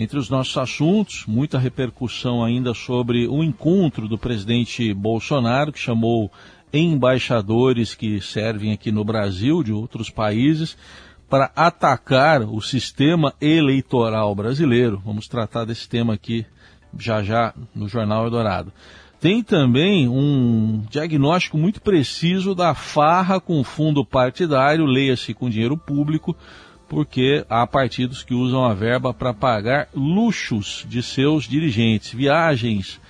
Entre os nossos assuntos, muita repercussão ainda sobre o encontro do presidente Bolsonaro, que chamou embaixadores que servem aqui no Brasil, de outros países, para atacar o sistema eleitoral brasileiro. Vamos tratar desse tema aqui já já no Jornal Eldorado. Tem também um diagnóstico muito preciso da farra com fundo partidário, leia-se com dinheiro público, porque há partidos que usam a verba para pagar luxos de seus dirigentes, viagens,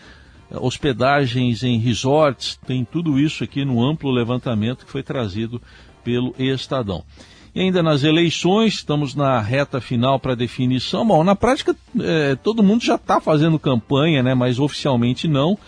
hospedagens em resorts, tem tudo isso aqui no amplo levantamento que foi trazido pelo Estadão. E ainda nas eleições, estamos na reta final para definição. Bom, na prática, é, todo mundo já está fazendo campanha, né, mas oficialmente não.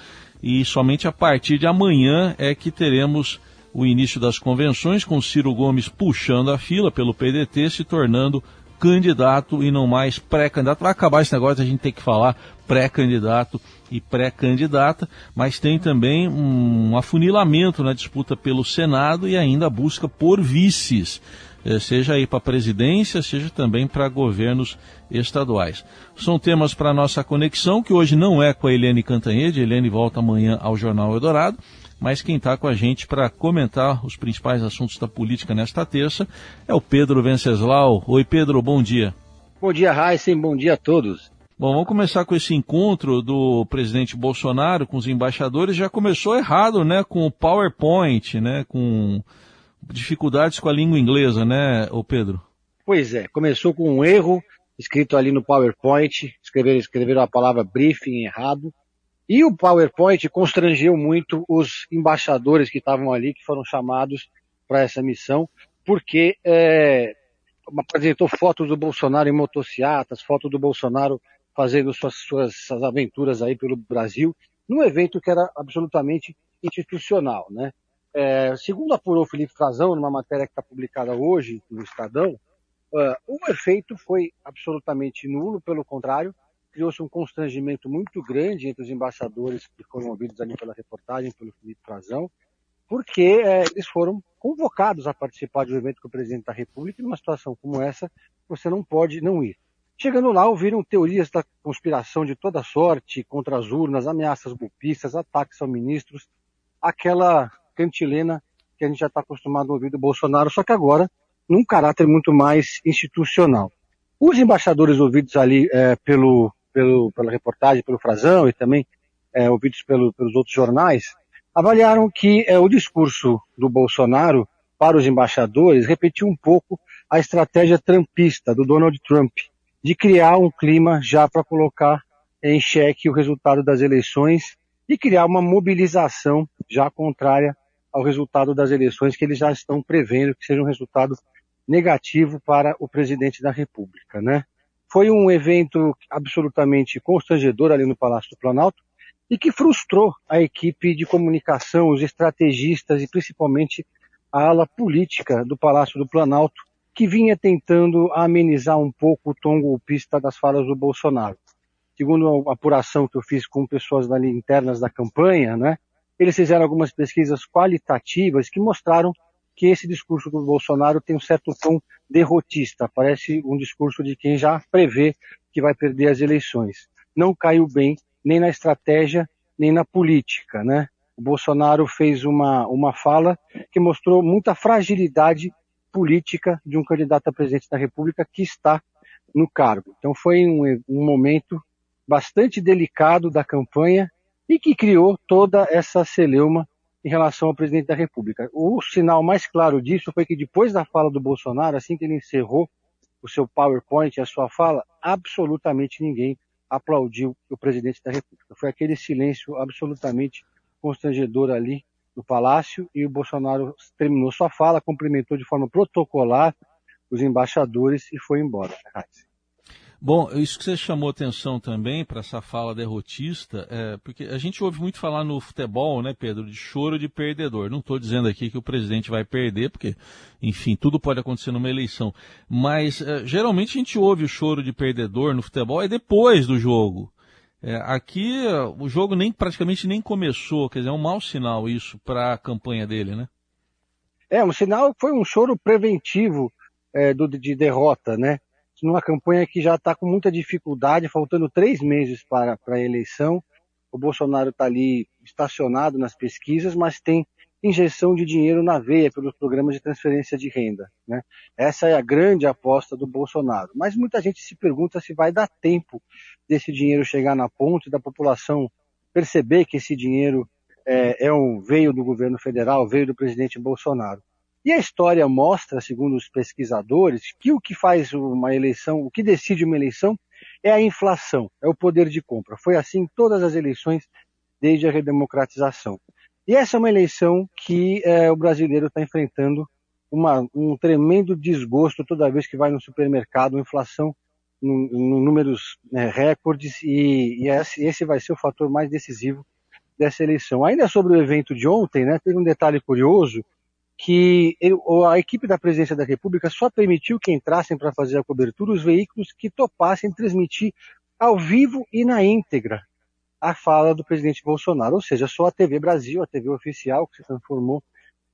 E somente a partir de amanhã é que teremos o início das convenções, com Ciro Gomes puxando a fila pelo PDT, se tornando candidato e não mais pré-candidato. Vai acabar esse negócio, a gente tem que falar pré-candidato e pré-candidata, mas tem também um afunilamento na disputa pelo Senado e ainda a busca por vices, eh, seja aí para a presidência, seja também para governos estaduais. São temas para a nossa conexão, que hoje não é com a Helene Cantanhede, Helene volta amanhã ao Jornal Eldorado, mas quem está com a gente para comentar os principais assuntos da política nesta terça é o Pedro Venceslau. Oi, Pedro, bom dia. Bom dia, Heisen, bom dia a todos. Bom, vamos começar com esse encontro do presidente Bolsonaro com os embaixadores. Já começou errado, né, com o PowerPoint, né, com dificuldades com a língua inglesa, né, o Pedro? Pois é, começou com um erro escrito ali no PowerPoint, escreveram, escreveram a palavra briefing errado, e o PowerPoint constrangeu muito os embaixadores que estavam ali, que foram chamados para essa missão, porque é, apresentou fotos do Bolsonaro em motocicletas, fotos do Bolsonaro fazendo suas, suas, suas aventuras aí pelo Brasil, num evento que era absolutamente institucional, né? É, segundo apurou Felipe Frazão, numa matéria que está publicada hoje no Estadão, uh, o efeito foi absolutamente nulo, pelo contrário, criou-se um constrangimento muito grande entre os embaixadores que foram ouvidos ali pela reportagem, pelo Felipe Frazão, porque é, eles foram convocados a participar de um evento com o presidente da República e numa situação como essa, você não pode não ir. Chegando lá, ouviram teorias da conspiração de toda sorte contra as urnas, ameaças golpistas, ataques aos ministros, aquela cantilena que a gente já está acostumado a ouvir do Bolsonaro, só que agora num caráter muito mais institucional. Os embaixadores ouvidos ali é, pelo pelo, pela reportagem, pelo Frazão e também é, ouvidos pelo, pelos outros jornais, avaliaram que é, o discurso do Bolsonaro para os embaixadores repetiu um pouco a estratégia trumpista do Donald Trump, de criar um clima já para colocar em xeque o resultado das eleições e criar uma mobilização já contrária ao resultado das eleições que eles já estão prevendo que seja um resultado negativo para o presidente da República, né? Foi um evento absolutamente constrangedor ali no Palácio do Planalto e que frustrou a equipe de comunicação, os estrategistas e principalmente a ala política do Palácio do Planalto, que vinha tentando amenizar um pouco o tom golpista das falas do Bolsonaro. Segundo a apuração que eu fiz com pessoas ali internas da campanha, né, eles fizeram algumas pesquisas qualitativas que mostraram que esse discurso do Bolsonaro tem um certo tom derrotista, parece um discurso de quem já prevê que vai perder as eleições. Não caiu bem nem na estratégia, nem na política, né? O Bolsonaro fez uma, uma fala que mostrou muita fragilidade política de um candidato a presidente da República que está no cargo. Então foi um, um momento bastante delicado da campanha e que criou toda essa celeuma em relação ao presidente da República. O sinal mais claro disso foi que depois da fala do Bolsonaro, assim que ele encerrou o seu PowerPoint, a sua fala, absolutamente ninguém aplaudiu o presidente da República. Foi aquele silêncio absolutamente constrangedor ali no palácio e o Bolsonaro terminou sua fala, cumprimentou de forma protocolar os embaixadores e foi embora. Bom, isso que você chamou atenção também para essa fala derrotista, é, porque a gente ouve muito falar no futebol, né, Pedro, de choro de perdedor. Não estou dizendo aqui que o presidente vai perder, porque, enfim, tudo pode acontecer numa eleição. Mas é, geralmente a gente ouve o choro de perdedor no futebol é depois do jogo. É, aqui o jogo nem praticamente nem começou, quer dizer, é um mau sinal isso para a campanha dele, né? É, um sinal foi um choro preventivo é, do, de derrota, né? Numa campanha que já está com muita dificuldade, faltando três meses para, para a eleição. O Bolsonaro está ali estacionado nas pesquisas, mas tem injeção de dinheiro na veia pelos programas de transferência de renda. Né? Essa é a grande aposta do Bolsonaro. Mas muita gente se pergunta se vai dar tempo desse dinheiro chegar na ponta e da população perceber que esse dinheiro é, é um, veio do governo federal, veio do presidente Bolsonaro. E a história mostra, segundo os pesquisadores, que o que faz uma eleição, o que decide uma eleição é a inflação, é o poder de compra. Foi assim em todas as eleições desde a redemocratização. E essa é uma eleição que é, o brasileiro está enfrentando uma, um tremendo desgosto toda vez que vai no supermercado, inflação em números né, recordes, e, e esse, vai ser o fator mais decisivo dessa eleição. Ainda sobre o evento de ontem, né, teve um detalhe curioso, que a equipe da Presidência da República só permitiu que entrassem para fazer a cobertura os veículos que topassem transmitir ao vivo e na íntegra a fala do presidente Bolsonaro, ou seja, só a TV Brasil, a TV oficial, que se transformou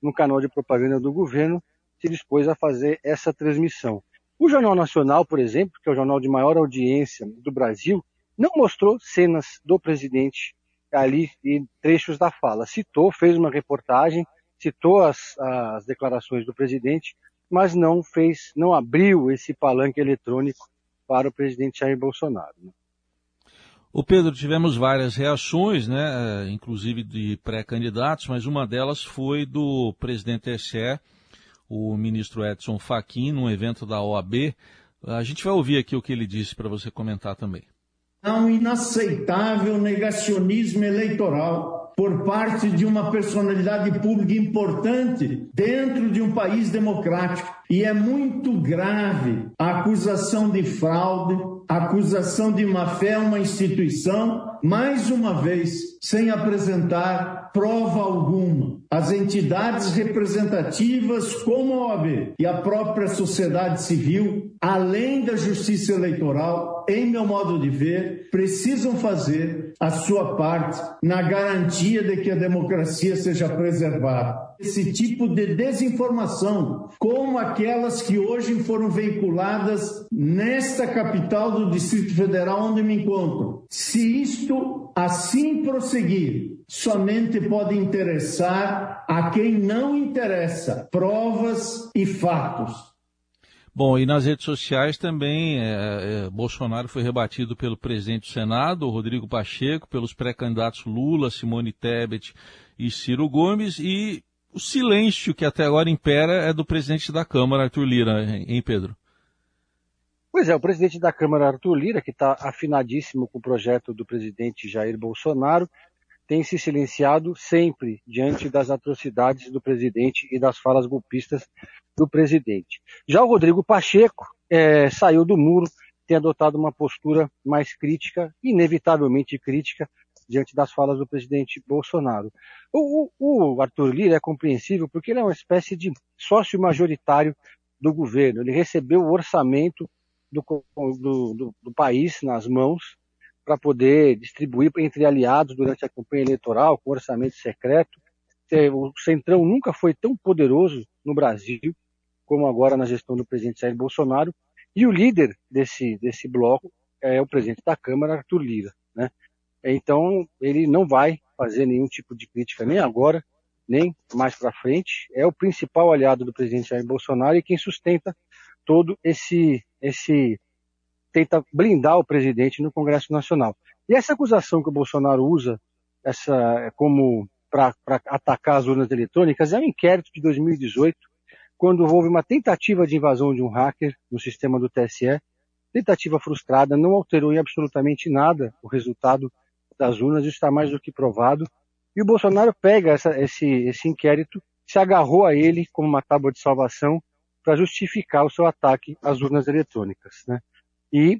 no canal de propaganda do governo, se dispôs a fazer essa transmissão. O Jornal Nacional, por exemplo, que é o jornal de maior audiência do Brasil, não mostrou cenas do presidente ali e trechos da fala. Citou, fez uma reportagem, citou as, as declarações do presidente, mas não fez, não abriu esse palanque eletrônico para o presidente Jair Bolsonaro. Né? O Pedro, tivemos várias reações, né, eh, inclusive de pré-candidatos, mas uma delas foi do presidente TSE, o ministro Edson Fachin, num evento da OAB. A gente vai ouvir aqui o que ele disse para você comentar também. É um inaceitável negacionismo eleitoral por parte de uma personalidade pública importante dentro de um país democrático. E é muito grave a acusação de fraude, a acusação de má fé a uma instituição, mais uma vez, sem apresentar prova alguma. As entidades representativas, como a OAB e a própria sociedade civil, além da justiça eleitoral, em meu modo de ver, precisam fazer a sua parte na garantia de que a democracia seja preservada. Esse tipo de desinformação, como aquelas que hoje foram veiculadas nesta capital do Distrito Federal onde me encontro. Se isto assim prosseguir, somente pode interessar a quem não interessa provas e fatos. Bom, e nas redes sociais também, é, é, Bolsonaro foi rebatido pelo presidente do Senado, Rodrigo Pacheco, pelos pré-candidatos Lula, Simone Tebet e Ciro Gomes, e o silêncio que até agora impera é do presidente da Câmara, Arthur Lira, hein, Pedro? Pois é, o presidente da Câmara, Arthur Lira, que está afinadíssimo com o projeto do presidente Jair Bolsonaro, tem se silenciado sempre diante das atrocidades do presidente e das falas golpistas do presidente. Já o Rodrigo Pacheco é, saiu do muro, tem adotado uma postura mais crítica, inevitavelmente crítica, diante das falas do presidente Bolsonaro. O, o, o Arthur Lira é compreensível porque ele é uma espécie de sócio majoritário do governo. Ele recebeu o orçamento do, do, do, do país nas mãos para poder distribuir entre aliados durante a campanha eleitoral, com orçamento secreto. É, o Centrão nunca foi tão poderoso no Brasil como agora na gestão do presidente Jair Bolsonaro. E o líder desse, desse bloco é o presidente da Câmara, Arthur Lira. Né? Então, ele não vai fazer nenhum tipo de crítica nem agora, nem mais para frente. É o principal aliado do presidente Jair Bolsonaro e quem sustenta todo esse, esse tenta blindar o presidente no Congresso Nacional. E essa acusação que o Bolsonaro usa essa como para atacar as urnas eletrônicas é um inquérito de 2018, quando houve uma tentativa de invasão de um hacker no sistema do TSE, tentativa frustrada, não alterou em absolutamente nada o resultado das urnas, isso está mais do que provado. E o Bolsonaro pega essa, esse, esse inquérito, se agarrou a ele como uma tábua de salvação para justificar o seu ataque às urnas eletrônicas. Né? e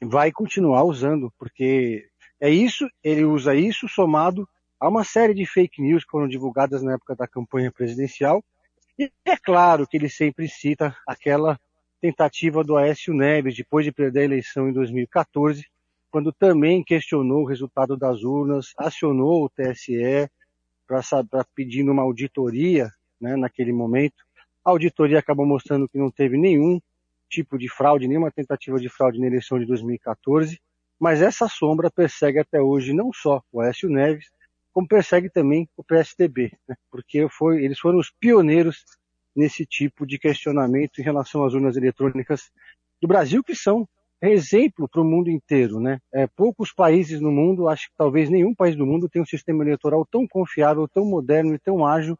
vai continuar usando, porque é isso, ele usa isso somado a uma série de fake news que foram divulgadas na época da campanha presidencial. E é claro que ele sempre cita aquela tentativa do Aécio Neves, depois de perder a eleição em 2014, quando também questionou o resultado das urnas, acionou o TSE para pedir uma auditoria né, naquele momento. A auditoria acabou mostrando que não teve nenhum tipo de fraude, nenhuma tentativa de fraude na eleição de 2014, mas essa sombra persegue até hoje não só o Aécio Neves, como persegue também o PSDB, né? porque foi, eles foram os pioneiros nesse tipo de questionamento em relação às urnas eletrônicas do Brasil, que são exemplo para o mundo inteiro. Né? É, poucos países no mundo, acho que talvez nenhum país do mundo tem um sistema eleitoral tão confiável, tão moderno e tão ágil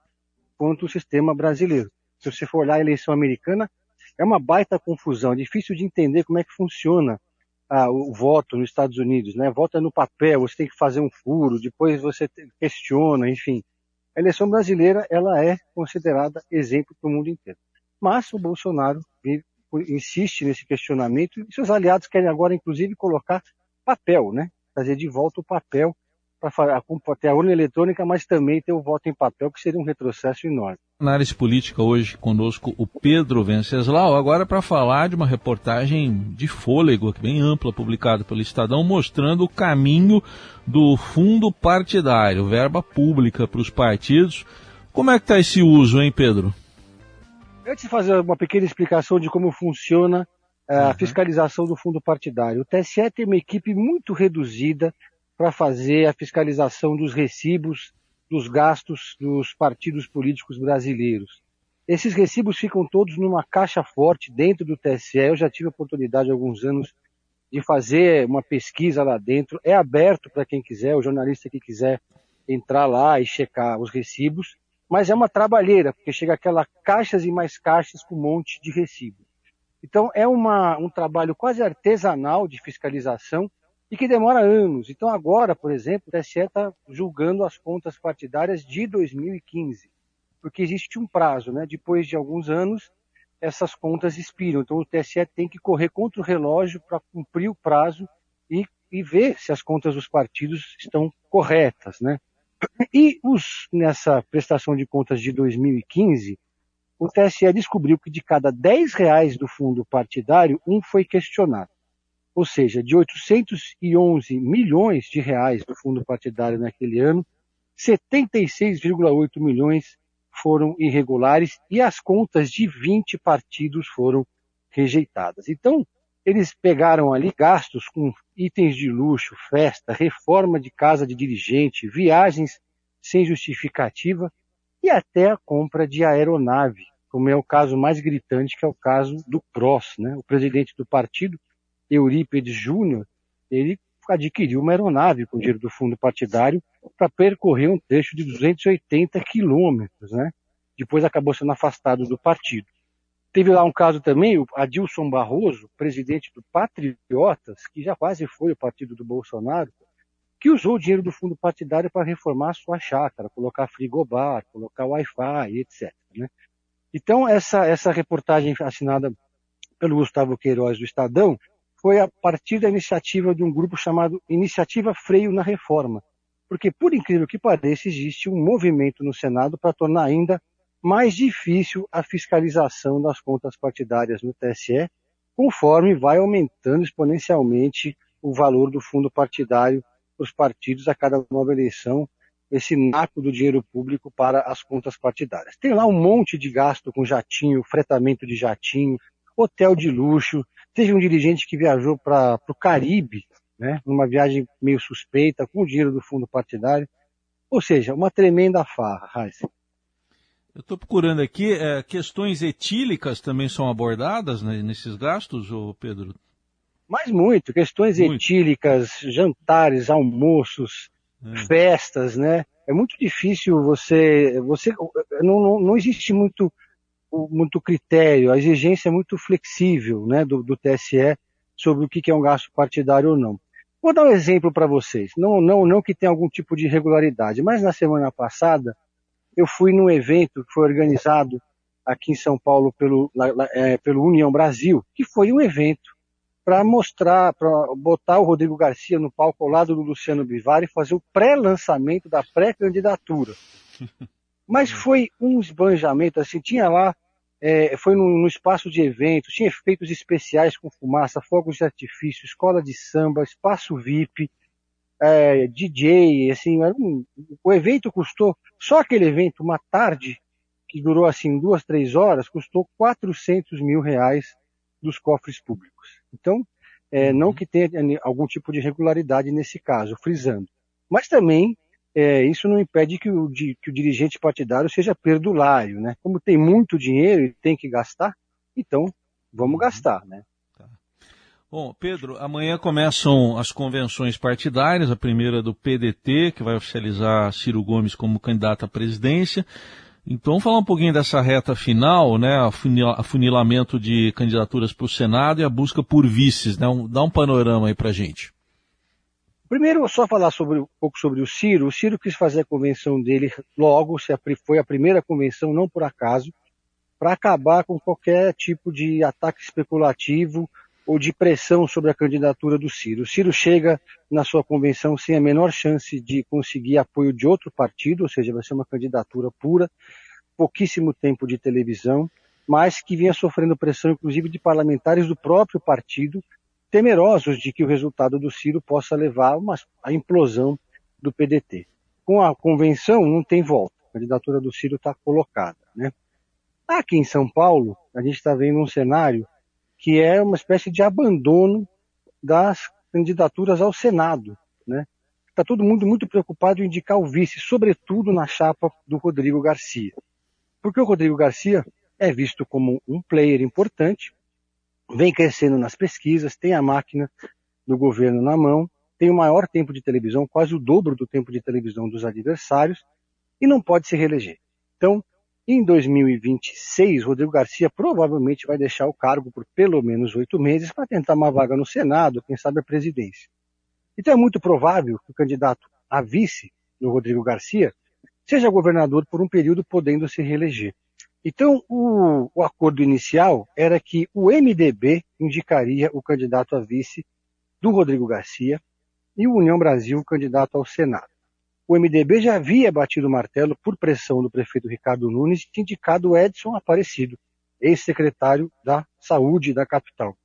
quanto o sistema brasileiro. Se você for olhar a eleição americana, é uma baita confusão, é difícil de entender como é que funciona ah, o voto nos Estados Unidos, né? Vota no papel, você tem que fazer um furo, depois você questiona, enfim. A eleição brasileira, ela é considerada exemplo para o mundo inteiro. Mas o Bolsonaro insiste nesse questionamento e seus aliados querem agora, inclusive, colocar papel, né? Trazer de volta o papel para ter a urna eletrônica, mas também ter o voto em papel, que seria um retrocesso enorme. Análise política hoje conosco o Pedro Venceslau, agora para falar de uma reportagem de fôlego, bem ampla, publicada pelo Estadão, mostrando o caminho do fundo partidário, verba pública para os partidos. Como é que está esse uso, hein, Pedro? Antes de fazer uma pequena explicação de como funciona eh, a uhum. fiscalização do fundo partidário, o TSE tem uma equipe muito reduzida para fazer a fiscalização dos recibos dos gastos dos partidos políticos brasileiros. Esses recibos ficam todos numa caixa forte dentro do TSE. Eu já tive a oportunidade há alguns anos de fazer uma pesquisa lá dentro. É aberto para quem quiser, o jornalista que quiser entrar lá e checar os recibos, mas é uma trabalheira, porque chega aquela caixas e mais caixas com um monte de recibos. Então é uma, um trabalho quase artesanal de fiscalização e que demora anos. Então agora, por exemplo, o TSE está julgando as contas partidárias de 2015, porque existe um prazo, né? Depois de alguns anos, essas contas expiram. Então o TSE tem que correr contra o relógio para cumprir o prazo e, e, ver se as contas dos partidos estão corretas, né? E os, nessa prestação de contas de 2015, o TSE descobriu que de cada 10 reais do fundo partidário, um foi questionado ou seja, de 811 milhões de reais do fundo partidário naquele ano, 76,8 milhões foram irregulares e as contas de 20 partidos foram rejeitadas. Então, eles pegaram ali gastos com itens de luxo, festa, reforma de casa de dirigente, viagens sem justificativa e até a compra de aeronave, como é o caso mais gritante, que é o caso do PROS, né? o presidente do partido, Eurípides Júnior, ele adquiriu uma aeronave com dinheiro do fundo partidário para percorrer um trecho de 280 quilômetros, né? Depois acabou sendo afastado do partido. Teve lá um caso também, o Adilson Barroso, presidente do Patriotas, que já quase foi o partido do Bolsonaro, que usou o dinheiro do fundo partidário para reformar sua chácara, colocar frigobar, colocar Wi-Fi, etc. Né? Então, essa, essa reportagem assinada pelo Gustavo Queiroz do Estadão foi a partir da iniciativa de um grupo chamado Iniciativa Freio na Reforma. Porque, por incrível que pareça, existe um movimento no Senado para tornar ainda mais difícil a fiscalização das contas partidárias no TSE, conforme vai aumentando exponencialmente o valor do fundo partidário para os partidos a cada nova eleição, esse naco do dinheiro público para as contas partidárias. Tem lá um monte de gasto com jatinho, fretamento de jatinho, hotel de luxo, Teve um dirigente que viajou para o Caribe, né, numa viagem meio suspeita, com o dinheiro do fundo partidário. Ou seja, uma tremenda farra, Heisen. Eu estou procurando aqui, é, questões etílicas também são abordadas né, nesses gastos, ô Pedro? Mas muito, questões muito. etílicas, jantares, almoços, é. festas, né? É muito difícil você, você não, não, não existe muito muito critério, a exigência é muito flexível né, do, do TSE sobre o que é um gasto partidário ou não. Vou dar um exemplo para vocês, não, não, não que tenha algum tipo de irregularidade, mas na semana passada eu fui num evento que foi organizado aqui em São Paulo pelo, é, pelo União Brasil, que foi um evento para mostrar, para botar o Rodrigo Garcia no palco ao lado do Luciano Bivar e fazer o pré-lançamento da pré-candidatura. Mas foi um esbanjamento, assim, tinha lá é, foi no, no, espaço de eventos, tinha efeitos especiais com fumaça, fogos de artifício, escola de samba, espaço VIP, é, DJ, assim, um, o evento custou, só aquele evento, uma tarde, que durou assim duas, três horas, custou 400 mil reais dos cofres públicos. Então, é, não que tenha algum tipo de irregularidade nesse caso, frisando. Mas também é, isso não impede que o, que o, dirigente partidário seja perdulário, né? Como tem muito dinheiro e tem que gastar, então vamos uhum. gastar, né? Tá. Bom, Pedro, amanhã começam as convenções partidárias, a primeira do PDT, que vai oficializar Ciro Gomes como candidato à presidência. Então, vamos falar um pouquinho dessa reta final, né, afunilamento de candidaturas para o Senado e a busca por vices, né? Um, dá um panorama aí para gente. Primeiro, só falar sobre, um pouco sobre o Ciro. O Ciro quis fazer a convenção dele logo, foi a primeira convenção, não por acaso, para acabar com qualquer tipo de ataque especulativo ou de pressão sobre a candidatura do Ciro. O Ciro chega na sua convenção sem a menor chance de conseguir apoio de outro partido, ou seja, vai ser uma candidatura pura, pouquíssimo tempo de televisão, mas que vinha sofrendo pressão, inclusive, de parlamentares do próprio partido, temerosos de que o resultado do Ciro possa levar uma, a implosão do PDT. Com a convenção não tem volta, a candidatura do Ciro está colocada. Né? Aqui em São Paulo, a gente está vendo um cenário que é uma espécie de abandono das candidaturas ao Senado. Né? Está todo mundo muito preocupado em indicar o vice, sobretudo na chapa do Rodrigo Garcia. Porque o Rodrigo Garcia é visto como um player importante, vem crescendo nas pesquisas, tem a máquina do governo na mão, tem o maior tempo de televisão, quase o dobro do tempo de televisão dos adversários, e não pode se reeleger. Então, em 2026, Rodrigo Garcia provavelmente vai deixar o cargo por pelo menos oito meses para tentar uma vaga no Senado, quem sabe a presidência. Então é muito provável que o candidato a vice do Rodrigo Garcia seja governador por um período podendo se reeleger. Então, o, o, acordo inicial era que o MDB indicaria o candidato a vice do Rodrigo Garcia e o União Brasil o candidato ao Senado. O MDB já havia batido o martelo por pressão do prefeito Ricardo Nunes e indicado Edson Aparecido, ex-secretário da Saúde da capital.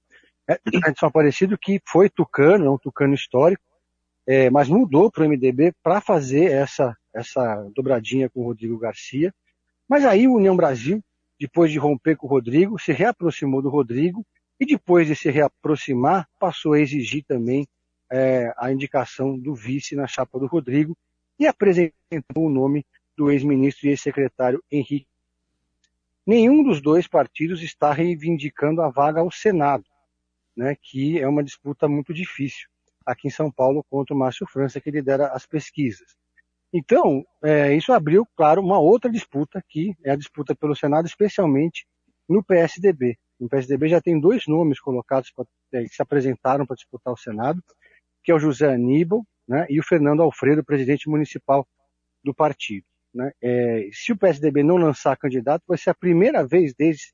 É, Edson Aparecido que foi tucano, é um tucano histórico, é, mas mudou para o MDB para fazer essa, essa dobradinha com o Rodrigo Garcia mas aí o União Brasil, depois de romper com o Rodrigo, se reaproximou do Rodrigo e depois de se reaproximar, passou a exigir também é, a indicação do vice na chapa do Rodrigo e apresentou o nome do ex-ministro e ex-secretário Henrique. Nenhum dos dois partidos está reivindicando a vaga ao Senado, né, que é uma disputa muito difícil aqui em São Paulo contra o Márcio França, que lidera as pesquisas. Então, é, isso abriu, claro, uma outra disputa, que é a disputa pelo Senado, especialmente no PSDB. No PSDB já tem dois nomes colocados pra, é, que se apresentaram para disputar o Senado, que é o José Aníbal né, e o Fernando Alfredo, presidente municipal do partido. Né? É, se o PSDB não lançar candidato, vai ser a primeira vez desde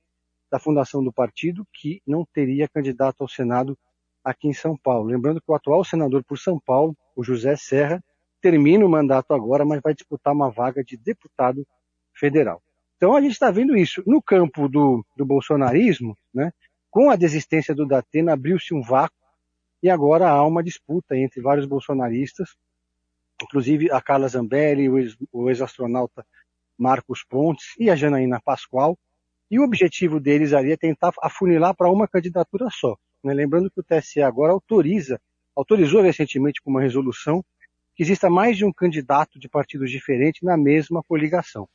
a fundação do partido que não teria candidato ao Senado aqui em São Paulo. Lembrando que o atual senador por São Paulo, o José Serra, termina o mandato agora, mas vai disputar uma vaga de deputado federal. Então a gente está vendo isso. No campo do, do bolsonarismo, né, com a desistência do Datena, abriu-se um vácuo e agora há uma disputa entre vários bolsonaristas, inclusive a Carla Zambelli, o ex-astronauta Marcos Pontes e a Janaína Pascoal, e o objetivo deles ali é tentar afunilar para uma candidatura só. Né? Lembrando que o TSE agora autoriza, autorizou recentemente com uma resolução que exista mais de um candidato de partidos diferentes na mesma coligação.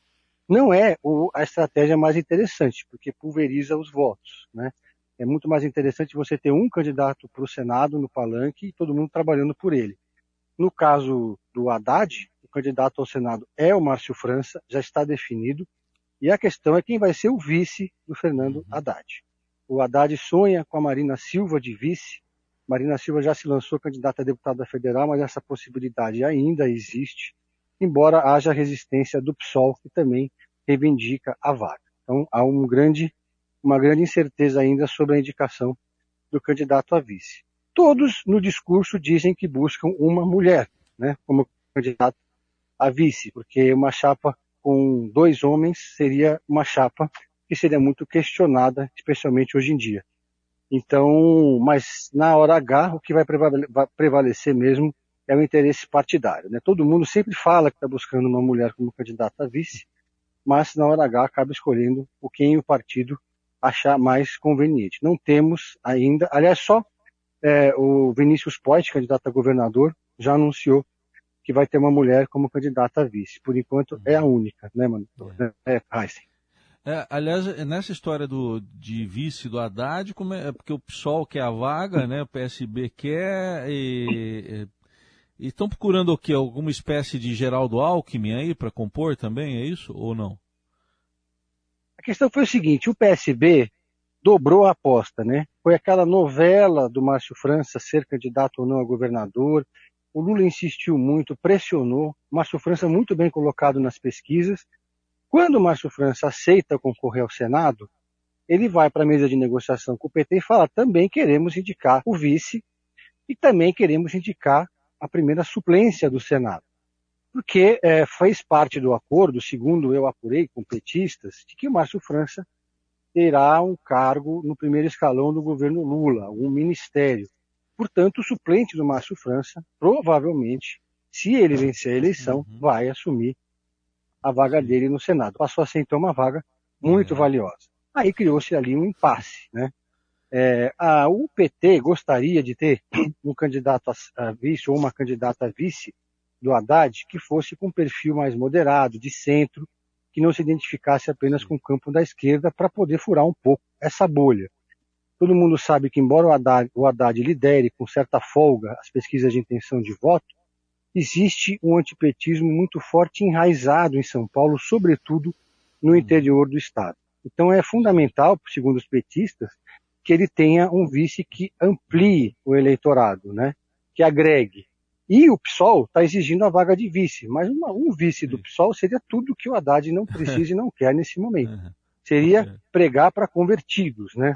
Não é a estratégia mais interessante, porque pulveriza os votos. Né? É muito mais interessante você ter um candidato para o Senado no palanque e todo mundo trabalhando por ele. No caso do Haddad, o candidato ao Senado é o Márcio França, já está definido, e a questão é quem vai ser o vice do Fernando uhum. Haddad. O Haddad sonha com a Marina Silva de vice, Marina Silva já se lançou candidata a deputada federal, mas essa possibilidade ainda existe, embora haja resistência do PSOL, que também reivindica a vaga. Então há um grande, uma grande incerteza ainda sobre a indicação do candidato a vice. Todos no discurso dizem que buscam uma mulher, né, como candidato a vice, porque uma chapa com dois homens seria uma chapa que seria muito questionada, especialmente hoje em dia. Então, mas na hora H, o que vai prevalecer mesmo é o interesse partidário. Né? Todo mundo sempre fala que está buscando uma mulher como candidata a vice, mas na hora H acaba escolhendo o quem o partido achar mais conveniente. Não temos ainda, aliás, só é, o Vinícius Poit, candidato a governador, já anunciou que vai ter uma mulher como candidata a vice. Por enquanto é a única, né, mano? É, é Heisen. É, aliás, nessa história do, de vice do Haddad, como é, porque o PSOL quer a vaga, né? O PSB quer e, e estão procurando o quê? Alguma espécie de Geraldo Alckmin aí para compor também, é isso ou não? A questão foi o seguinte, o PSB dobrou a aposta, né? Foi aquela novela do Márcio França ser candidato ou não a governador. O Lula insistiu muito, pressionou. Márcio França muito bem colocado nas pesquisas. Quando o Márcio França aceita concorrer ao Senado, ele vai para a mesa de negociação com o PT e fala: também queremos indicar o vice e também queremos indicar a primeira suplência do Senado porque é, fez parte do acordo, segundo eu apurei com petistas, de que o Márcio França terá um cargo no primeiro escalão do governo Lula, um ministério. Portanto, o suplente do Márcio França, provavelmente, se ele vencer a eleição, uhum. vai assumir a vaga dele no Senado. Passou a ser, então, uma vaga muito uhum. valiosa. Aí criou-se ali um impasse, né? É, a UPT gostaria de ter um candidato a vice ou uma candidata a vice do Haddad que fosse com um perfil mais moderado, de centro, que não se identificasse apenas com o campo da esquerda para poder furar um pouco essa bolha. Todo mundo sabe que, embora o Haddad, o Haddad lidere com certa folga as pesquisas de intenção de voto, existe um antipetismo muito forte enraizado em São Paulo, sobretudo no interior do estado. Então é fundamental, segundo os petistas, que ele tenha um vice que amplie o eleitorado, né? que agregue, e o PSOL está exigindo a vaga de vice, mas uma, um vice do PSOL seria tudo que o Haddad não precisa e não quer nesse momento. Seria é. pregar para convertidos, né?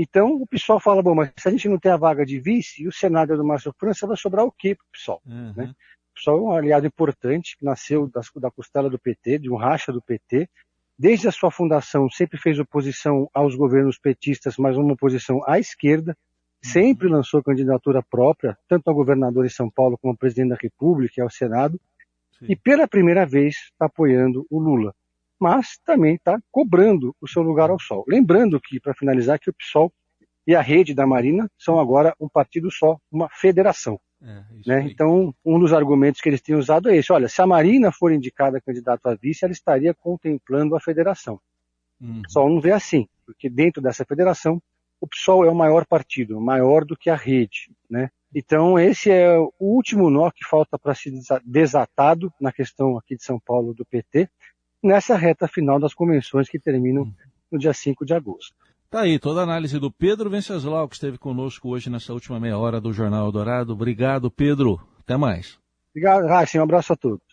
Então o PSOL fala, bom, mas se a gente não tem a vaga de vice e o Senado é do Márcio França, vai sobrar o quê para o PSOL? Uhum. Né? O PSOL é um aliado importante, que nasceu das, da costela do PT, de um racha do PT. Desde a sua fundação sempre fez oposição aos governos petistas, mas uma oposição à esquerda sempre lançou candidatura própria, tanto a governador em São Paulo como a presidente da República e ao Senado, Sim. e pela primeira vez está apoiando o Lula. Mas também está cobrando o seu lugar ao sol. Lembrando que, para finalizar, que o PSOL e a rede da Marina são agora um partido só, uma federação. É, né? Então, um dos argumentos que eles têm usado é esse: olha, se a Marina for indicada candidato a vice, ela estaria contemplando a federação. Uhum. Só não vê assim, porque dentro dessa federação o PSOL é o maior partido, maior do que a rede, né? Então esse é o último nó que falta para ser desatado na questão aqui de São Paulo do PT, nessa reta final das convenções que terminam no dia 5 de agosto. Tá aí, toda a análise do Pedro Venceslau, que esteve conosco hoje nessa última meia hora do Jornal Dourado. Obrigado, Pedro. Até mais. Obrigado, Raíssa. Um abraço a todos.